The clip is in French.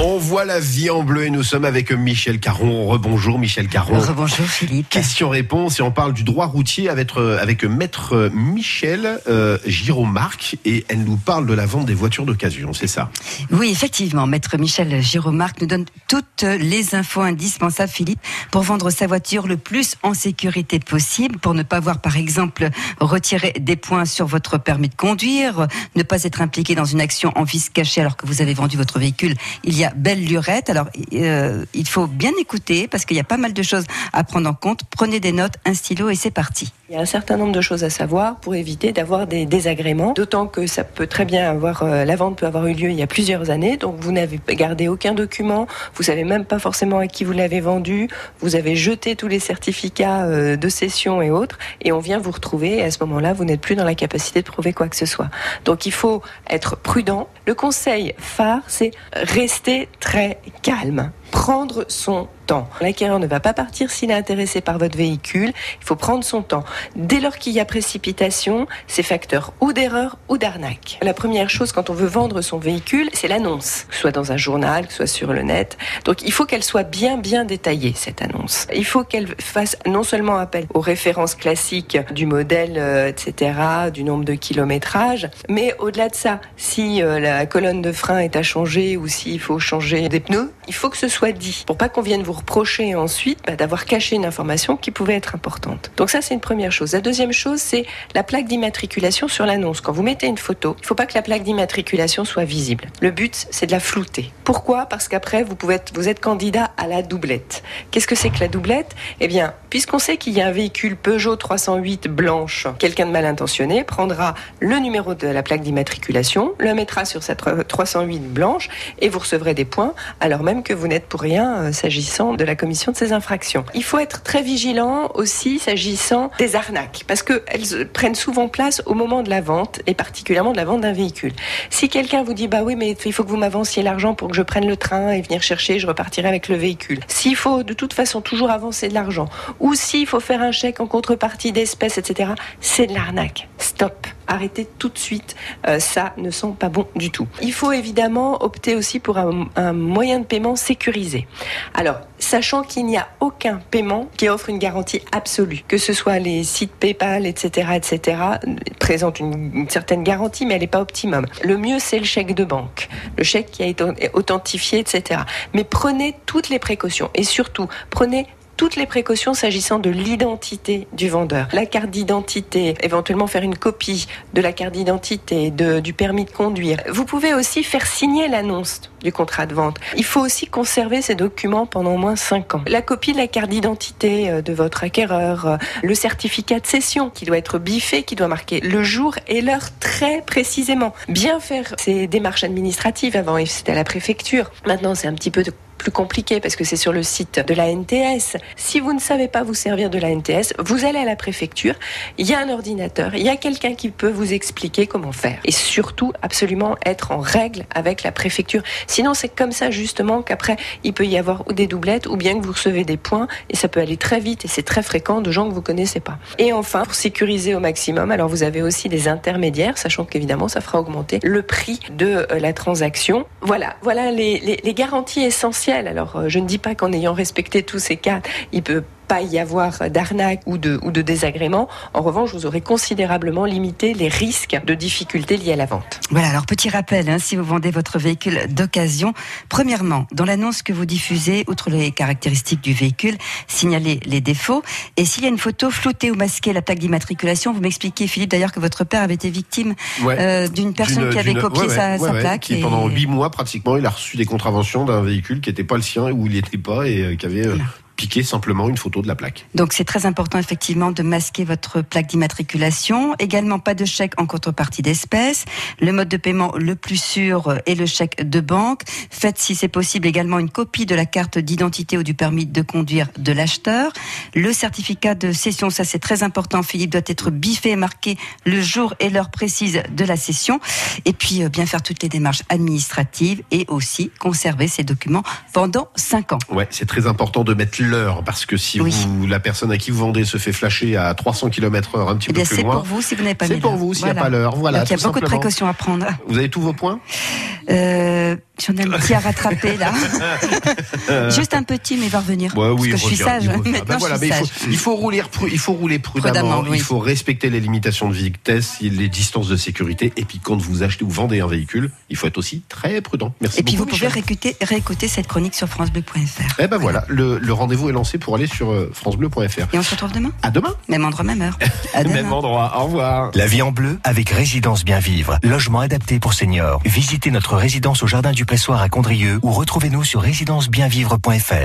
On voit la vie en bleu et nous sommes avec Michel Caron. Rebonjour Michel Caron. Rebonjour Philippe. Question-réponse et on parle du droit routier avec, euh, avec maître Michel euh, Giromarc et elle nous parle de la vente des voitures d'occasion, c'est ça? Oui, effectivement, maître Michel Giromarc nous donne toutes les infos indispensables Philippe pour vendre sa voiture le plus en sécurité possible pour ne pas avoir par exemple retirer des points sur votre permis de conduire, ne pas être impliqué dans une action en vice caché alors que vous avez vendu votre véhicule il y a belle lurette. Alors, euh, il faut bien écouter parce qu'il y a pas mal de choses à prendre en compte. Prenez des notes, un stylo et c'est parti. Il y a un certain nombre de choses à savoir pour éviter d'avoir des désagréments, d'autant que ça peut très bien avoir, euh, la vente peut avoir eu lieu il y a plusieurs années, donc vous n'avez gardé aucun document, vous savez même pas forcément à qui vous l'avez vendu, vous avez jeté tous les certificats euh, de cession et autres, et on vient vous retrouver, et à ce moment-là, vous n'êtes plus dans la capacité de prouver quoi que ce soit. Donc il faut être prudent. Le conseil phare, c'est rester très calme prendre son temps. L'acquéreur ne va pas partir s'il est intéressé par votre véhicule. Il faut prendre son temps. Dès lors qu'il y a précipitation, c'est facteur ou d'erreur ou d'arnaque. La première chose quand on veut vendre son véhicule, c'est l'annonce, que ce soit dans un journal, que ce soit sur le net. Donc il faut qu'elle soit bien bien détaillée cette annonce. Il faut qu'elle fasse non seulement appel aux références classiques du modèle, euh, etc., du nombre de kilométrage, mais au-delà de ça, si euh, la colonne de frein est à changer ou s'il faut changer des pneus, il faut que ce soit dit, pour pas qu'on vienne vous reprocher ensuite bah, d'avoir caché une information qui pouvait être importante. Donc ça, c'est une première chose. La deuxième chose, c'est la plaque d'immatriculation sur l'annonce. Quand vous mettez une photo, il faut pas que la plaque d'immatriculation soit visible. Le but, c'est de la flouter. Pourquoi? Parce qu'après, vous pouvez être, vous êtes candidat à la doublette. Qu'est-ce que c'est que la doublette? Eh bien, puisqu'on sait qu'il y a un véhicule Peugeot 308 blanche, quelqu'un de mal intentionné prendra le numéro de la plaque d'immatriculation, le mettra sur cette 308 blanche et vous recevrez des points alors même que vous n'êtes pour rien euh, s'agissant de la commission de ces infractions. Il faut être très vigilant aussi s'agissant des arnaques, parce qu'elles prennent souvent place au moment de la vente, et particulièrement de la vente d'un véhicule. Si quelqu'un vous dit, bah oui, mais il faut que vous m'avanciez l'argent pour que je prenne le train et venir chercher, je repartirai avec le véhicule. S'il faut de toute façon toujours avancer de l'argent, ou s'il faut faire un chèque en contrepartie d'espèces, etc., c'est de l'arnaque. Stop arrêtez tout de suite. Euh, ça ne sent pas bon du tout. Il faut évidemment opter aussi pour un, moyen de paiement sécurisé. Alors, sachant qu'il n'y a aucun paiement qui offre une garantie absolue, que ce soit les sites PayPal, etc., etc., présentent une, une certaine garantie, mais elle n'est pas optimum. Le mieux, c'est le chèque de banque, le chèque qui a été authentifié, etc. Mais prenez toutes les précautions et surtout, prenez toutes les précautions s'agissant de l'identité du vendeur. La carte d'identité, éventuellement faire une copie de la carte d'identité, du permis de conduire. Vous pouvez aussi faire signer l'annonce du contrat de vente. Il faut aussi conserver ces documents pendant au moins 5 ans. La copie de la carte d'identité euh, de votre acquéreur, euh, le certificat de cession qui doit être biffé, qui doit marquer le jour et l'heure très précisément. Bien faire ces démarches administratives avant, c'était à la préfecture. Maintenant, c'est un petit peu de plus compliqué parce que c'est sur le site de la NTS. Si vous ne savez pas vous servir de la NTS, vous allez à la préfecture, il y a un ordinateur, il y a quelqu'un qui peut vous expliquer comment faire. Et surtout, absolument être en règle avec la préfecture. Sinon, c'est comme ça justement qu'après, il peut y avoir des doublettes ou bien que vous recevez des points et ça peut aller très vite et c'est très fréquent de gens que vous connaissez pas. Et enfin, pour sécuriser au maximum, alors vous avez aussi des intermédiaires, sachant qu'évidemment, ça fera augmenter le prix de euh, la transaction. Voilà, voilà les garanties essentielles alors, euh, je ne dis pas qu'en ayant respecté tous ces cas, il peut pas y avoir d'arnaque ou de, ou de désagrément. En revanche, vous aurez considérablement limité les risques de difficultés liées à la vente. Voilà, alors petit rappel, hein, si vous vendez votre véhicule d'occasion, premièrement, dans l'annonce que vous diffusez, outre les caractéristiques du véhicule, signalez les défauts. Et s'il y a une photo floutée ou masquée la plaque d'immatriculation, vous m'expliquez, Philippe, d'ailleurs, que votre père avait été victime euh, d'une personne qui avait copié sa, plaque. Qui, pendant huit mois, pratiquement, il a reçu des contraventions d'un véhicule qui n'était pas le sien, où il n'était pas et euh, qui avait... Euh, piquer simplement une photo de la plaque. Donc c'est très important effectivement de masquer votre plaque d'immatriculation. Également pas de chèque en contrepartie d'espèces. Le mode de paiement le plus sûr est le chèque de banque. Faites si c'est possible également une copie de la carte d'identité ou du permis de conduire de l'acheteur. Le certificat de cession, ça c'est très important. Philippe doit être biffé et marqué le jour et l'heure précise de la cession. Et puis euh, bien faire toutes les démarches administratives et aussi conserver ces documents pendant 5 ans. Ouais, c'est très important de mettre l'heure, parce que si Oui. vous, la personne à qui vous vendez se fait flasher à 300 km heure un petit Eh peu bien, plus c'est pour vous si vous n'avez pas c'est pour vous s'il n'y a pas l'heure. Voilà, Donc, il y a beaucoup de précautions à prendre. Vous avez tous vos points? Euh, J'en ai un petit à rattraper là. Juste un petit, mais il va revenir. Ouais, oui, parce que je suis sage. il. Maintenant, Ben voilà, je faut, il faut rouler, pru- il faut rouler prudemment, Prudemment, oui. il faut respecter les limitations de vitesse, les distances de sécurité, et puis quand vous achetez ou vendez un véhicule, il faut être aussi très prudent. Merci Et puis vous beaucoup, pouvez réécouter, réécouter cette chronique sur francebleu.fr. Eh ben voilà, le, le rendez-vous est lancé pour aller sur euh, francebleu.fr. Et on se retrouve demain? À demain, Même endroit, même heure. À demain. même endroit. Au revoir. La vie en bleu avec Résidence Bien Vivre. Logement adapté pour seniors. Visitez notre résidence au Jardin du Pressoir à Condrieu ou retrouvez-nous sur résidencebienvivre.fr.